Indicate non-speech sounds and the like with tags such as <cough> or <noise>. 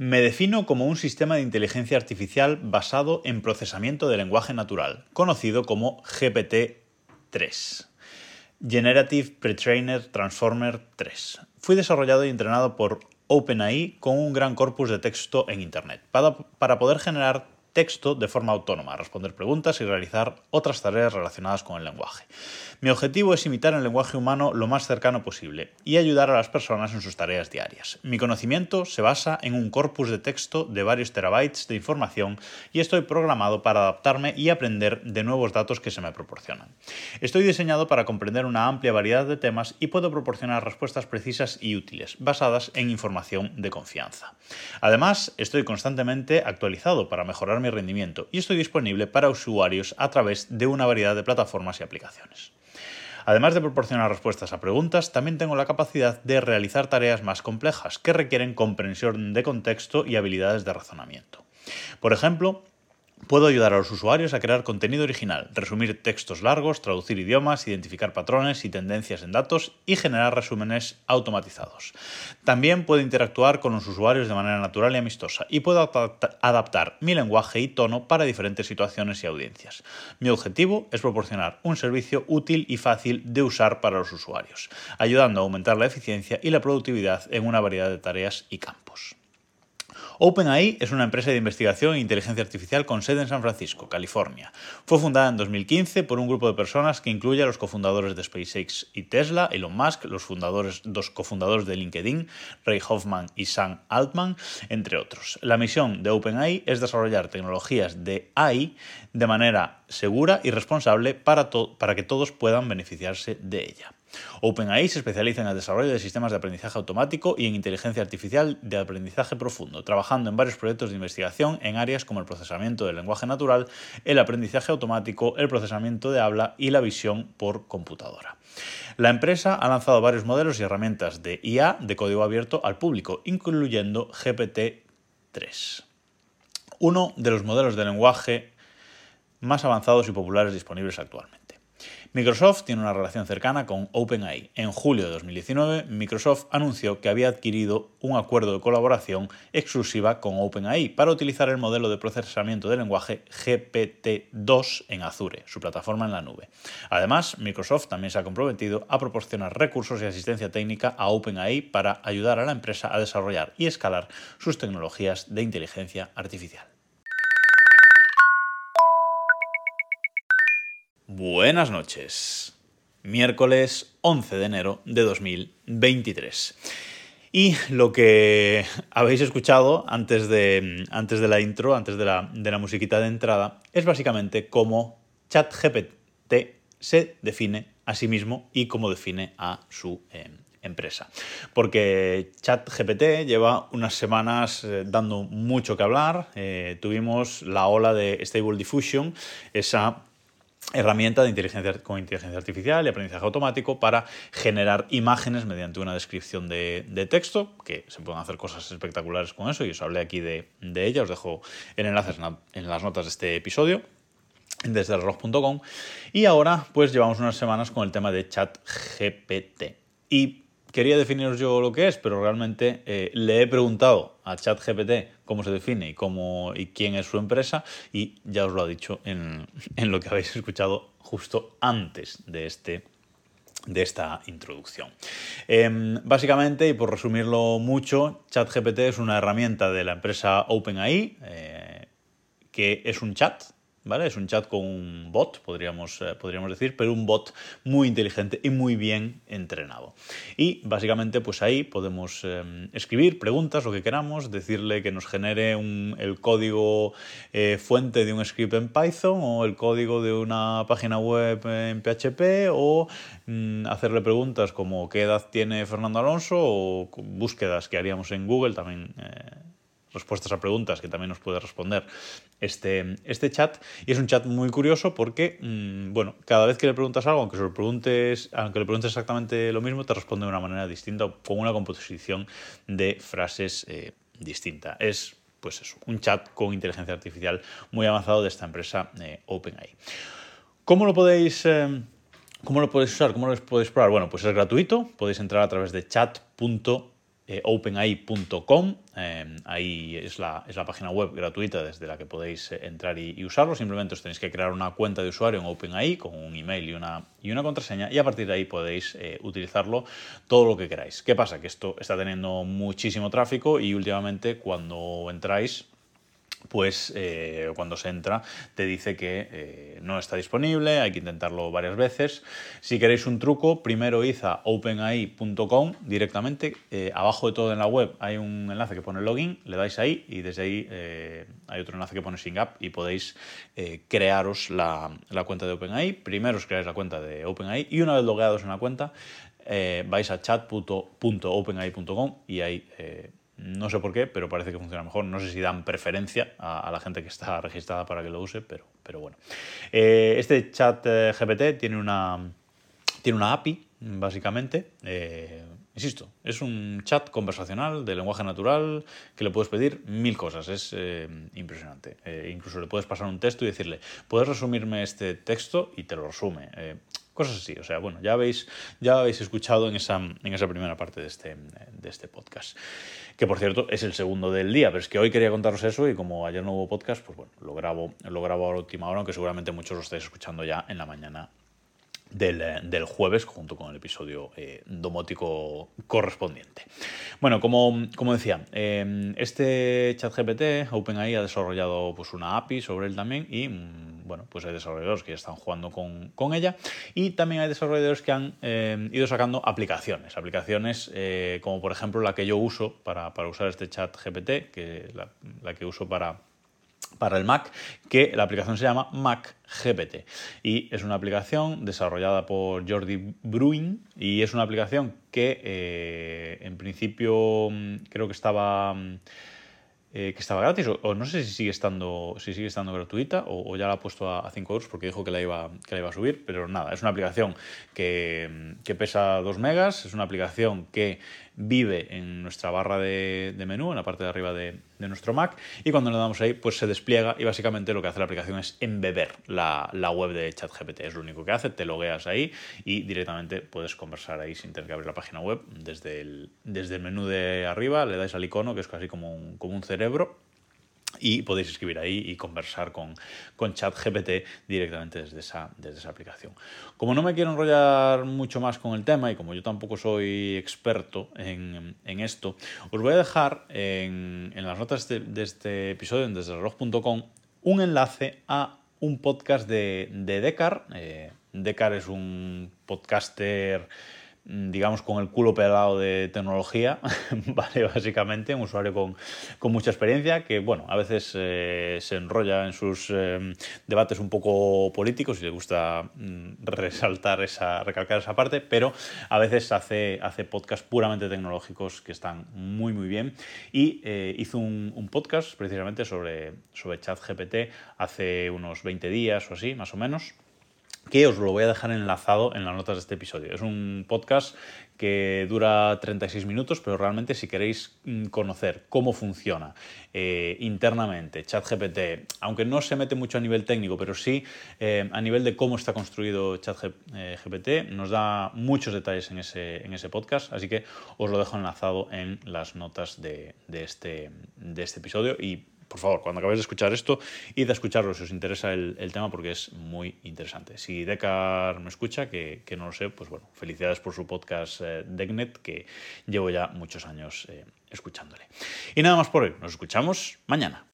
Me defino como un sistema de inteligencia artificial basado en procesamiento de lenguaje natural, conocido como GPT-3. Generative Pre-Trainer Transformer 3. Fui desarrollado y entrenado por OpenAI con un gran corpus de texto en Internet, para, para poder generar texto de forma autónoma, responder preguntas y realizar otras tareas relacionadas con el lenguaje. Mi objetivo es imitar el lenguaje humano lo más cercano posible y ayudar a las personas en sus tareas diarias. Mi conocimiento se basa en un corpus de texto de varios terabytes de información y estoy programado para adaptarme y aprender de nuevos datos que se me proporcionan. Estoy diseñado para comprender una amplia variedad de temas y puedo proporcionar respuestas precisas y útiles, basadas en información de confianza. Además, estoy constantemente actualizado para mejorar mi rendimiento y estoy disponible para usuarios a través de una variedad de plataformas y aplicaciones. Además de proporcionar respuestas a preguntas, también tengo la capacidad de realizar tareas más complejas que requieren comprensión de contexto y habilidades de razonamiento. Por ejemplo, Puedo ayudar a los usuarios a crear contenido original, resumir textos largos, traducir idiomas, identificar patrones y tendencias en datos y generar resúmenes automatizados. También puedo interactuar con los usuarios de manera natural y amistosa y puedo adaptar mi lenguaje y tono para diferentes situaciones y audiencias. Mi objetivo es proporcionar un servicio útil y fácil de usar para los usuarios, ayudando a aumentar la eficiencia y la productividad en una variedad de tareas y campos. OpenAI es una empresa de investigación e inteligencia artificial con sede en San Francisco, California. Fue fundada en 2015 por un grupo de personas que incluye a los cofundadores de SpaceX y Tesla, Elon Musk, los fundadores, dos cofundadores de LinkedIn, Ray Hoffman y Sam Altman, entre otros. La misión de OpenAI es desarrollar tecnologías de AI de manera segura y responsable para, para que todos puedan beneficiarse de ella. OpenAI se especializa en el desarrollo de sistemas de aprendizaje automático y en inteligencia artificial de aprendizaje profundo, trabajando en varios proyectos de investigación en áreas como el procesamiento del lenguaje natural, el aprendizaje automático, el procesamiento de habla y la visión por computadora. La empresa ha lanzado varios modelos y herramientas de IA de código abierto al público, incluyendo GPT-3. Uno de los modelos de lenguaje más avanzados y populares disponibles actualmente. Microsoft tiene una relación cercana con OpenAI. En julio de 2019, Microsoft anunció que había adquirido un acuerdo de colaboración exclusiva con OpenAI para utilizar el modelo de procesamiento de lenguaje GPT-2 en Azure, su plataforma en la nube. Además, Microsoft también se ha comprometido a proporcionar recursos y asistencia técnica a OpenAI para ayudar a la empresa a desarrollar y escalar sus tecnologías de inteligencia artificial. Buenas noches. Miércoles 11 de enero de 2023. Y lo que habéis escuchado antes de, antes de la intro, antes de la, de la musiquita de entrada, es básicamente cómo ChatGPT se define a sí mismo y cómo define a su eh, empresa. Porque ChatGPT lleva unas semanas eh, dando mucho que hablar. Eh, tuvimos la ola de Stable Diffusion, esa herramienta de inteligencia, con inteligencia artificial y aprendizaje automático para generar imágenes mediante una descripción de, texto, que se pueden hacer cosas espectaculares con eso y os hablé aquí de, ella, os dejo el enlace en, las notas de este episodio desde el reloj.com y ahora pues llevamos unas semanas con el tema de chat GPT y quería definiros yo lo que es, pero realmente eh, le he preguntado a ChatGPT cómo se define y, cómo, y quién es su empresa y ya os lo ha dicho <laughs> en, lo que habéis escuchado justo antes de este de esta introducción. Em, básicamente, y por resumirlo mucho, ChatGPT es una herramienta de la empresa OpenAI, eh, que es un chat es un chat con un bot, podríamos, eh, podríamos decir, pero un bot muy inteligente y muy bien entrenado. Y básicamente, pues ahí podemos em, escribir preguntas, lo que queramos, decirle que nos genere el código eh, fuente de un script en Python o el código de una página web en PHP o mm, hacerle preguntas como qué edad tiene Fernando Alonso o búsquedas que haríamos en Google también. Respuestas a preguntas que también nos puede responder este, este chat. Y es un chat muy curioso porque, mm, bueno, cada vez que le preguntas algo, aunque, se preguntes, aunque le preguntes exactamente lo mismo, te responde de una manera distinta, con una composición de frases eh, distinta. Es, pues eso, un chat con inteligencia artificial muy avanzado de esta empresa eh, OpenAI. ¿Cómo lo podéis... Eh, ¿Cómo lo podéis usar? ¿Cómo lo podéis probar? Bueno, pues es gratuito. Podéis entrar a través de chat.openai.com eh, ahí es la, es la, página web gratuita desde la que podéis eh, entrar y, usarlo. Simplemente os tenéis que crear una cuenta de usuario en OpenAI con un email y una, y una contraseña y a partir de ahí podéis utilizarlo todo lo que queráis. ¿Qué pasa? Que esto está teniendo muchísimo tráfico y últimamente cuando entráis pues cuando se entra te dice que eh, no está disponible, hay que intentarlo varias veces. Si queréis un truco, primero id a openai.com directamente. Eh, abajo de todo en la web hay un enlace que pone login, le dais ahí y desde ahí hay otro enlace que pone Up y podéis crearos la, la, cuenta de OpenAI. Primero os creáis la cuenta de OpenAI y una vez logueados en la cuenta vais a chat.openai.com y ahí no sé por qué, pero parece que funciona mejor. No sé si dan preferencia a, la gente que está <laughs> registrada para que lo use, pero, pero bueno. Eh, este chat eh, GPT tiene una, tiene una API, básicamente. Eh, insisto, es un chat conversacional de lenguaje natural que le puedes pedir mil cosas. Es impresionante. incluso le puedes pasar un texto y decirle, ¿puedes resumirme este texto? Y te lo resume. Cosas así, o sea, bueno, ya habéis, ya habéis escuchado en esa, en esa primera parte de este, de este podcast. Que por cierto es el segundo del día, pero es que hoy quería contaros eso y como ayer no hubo podcast, pues bueno, lo grabo, lo grabo a la última hora, aunque seguramente muchos lo estáis escuchando ya en la mañana eh, del, jueves junto con el episodio eh, domótico correspondiente. Bueno, como, como decía, eh, este ChatGPT, OpenAI ha desarrollado pues, una API sobre él también y mm, bueno, pues hay desarrolladores que ya están jugando con, con ella y también hay desarrolladores que han ido sacando aplicaciones, aplicaciones como por ejemplo la que yo uso para, para usar este ChatGPT, que la, la que uso para para el Mac, que la aplicación se llama Mac GPT. Y es una aplicación desarrollada por Jordi Bruin y es una aplicación que eh, en principio mm, creo que estaba... Eh, que estaba gratis, o, no sé si sigue estando, si sigue estando gratuita o, ya la ha puesto a, 5 euros porque dijo que la, iba, que iba a subir, pero nada, es una aplicación que, que pesa 2 megas, es una aplicación que vive en nuestra barra de, menú, en la parte de arriba de, nuestro Mac, y cuando le damos ahí, pues se despliega y básicamente lo que hace la aplicación es embeber la, web de ChatGPT. Es lo único que hace, te logueas ahí y directamente puedes conversar ahí sin tener que abrir la página web desde el, menú de arriba, le dais al icono que es casi como un cerebro y podéis escribir ahí y conversar con, con ChatGPT directamente desde esa, desde esa aplicación. Como no me quiero enrollar mucho más con el tema y como yo tampoco soy experto en, en esto, os voy a dejar en, en las notas de, este episodio en desdelreloj.com un enlace a un podcast de, de Decar. Eh, Decar es un podcaster digamos, con el culo pelado de tecnología, <laughs> ¿vale? Básicamente, un usuario con, con mucha experiencia que, bueno, a veces eh, se enrolla en sus eh, debates un poco políticos y le gusta mm, resaltar esa, recalcar esa parte, pero a veces hace, hace podcasts puramente tecnológicos que están muy, muy bien. Y eh, hizo un, un, podcast precisamente sobre, sobre ChatGPT hace unos 20 días o así, más o menos que os lo voy a dejar enlazado en las notas de este episodio. Es un podcast que dura 36 minutos, pero realmente si queréis mm, conocer cómo funciona eh, internamente ChatGPT, aunque no se mete mucho a nivel técnico, pero sí eh, a nivel de cómo está construido ChatGPT, nos da muchos detalles en ese, en ese podcast, así que os lo dejo enlazado en las notas de, de, este, de este episodio y por favor, cuando acabéis de escuchar esto, id a escucharlo si os interesa el, tema porque es muy interesante. Si Decar me escucha, que, no lo sé, pues bueno, felicidades por su podcast eh, Decknet, que llevo ya muchos años eh, escuchándole. Y nada más por hoy, nos escuchamos mañana.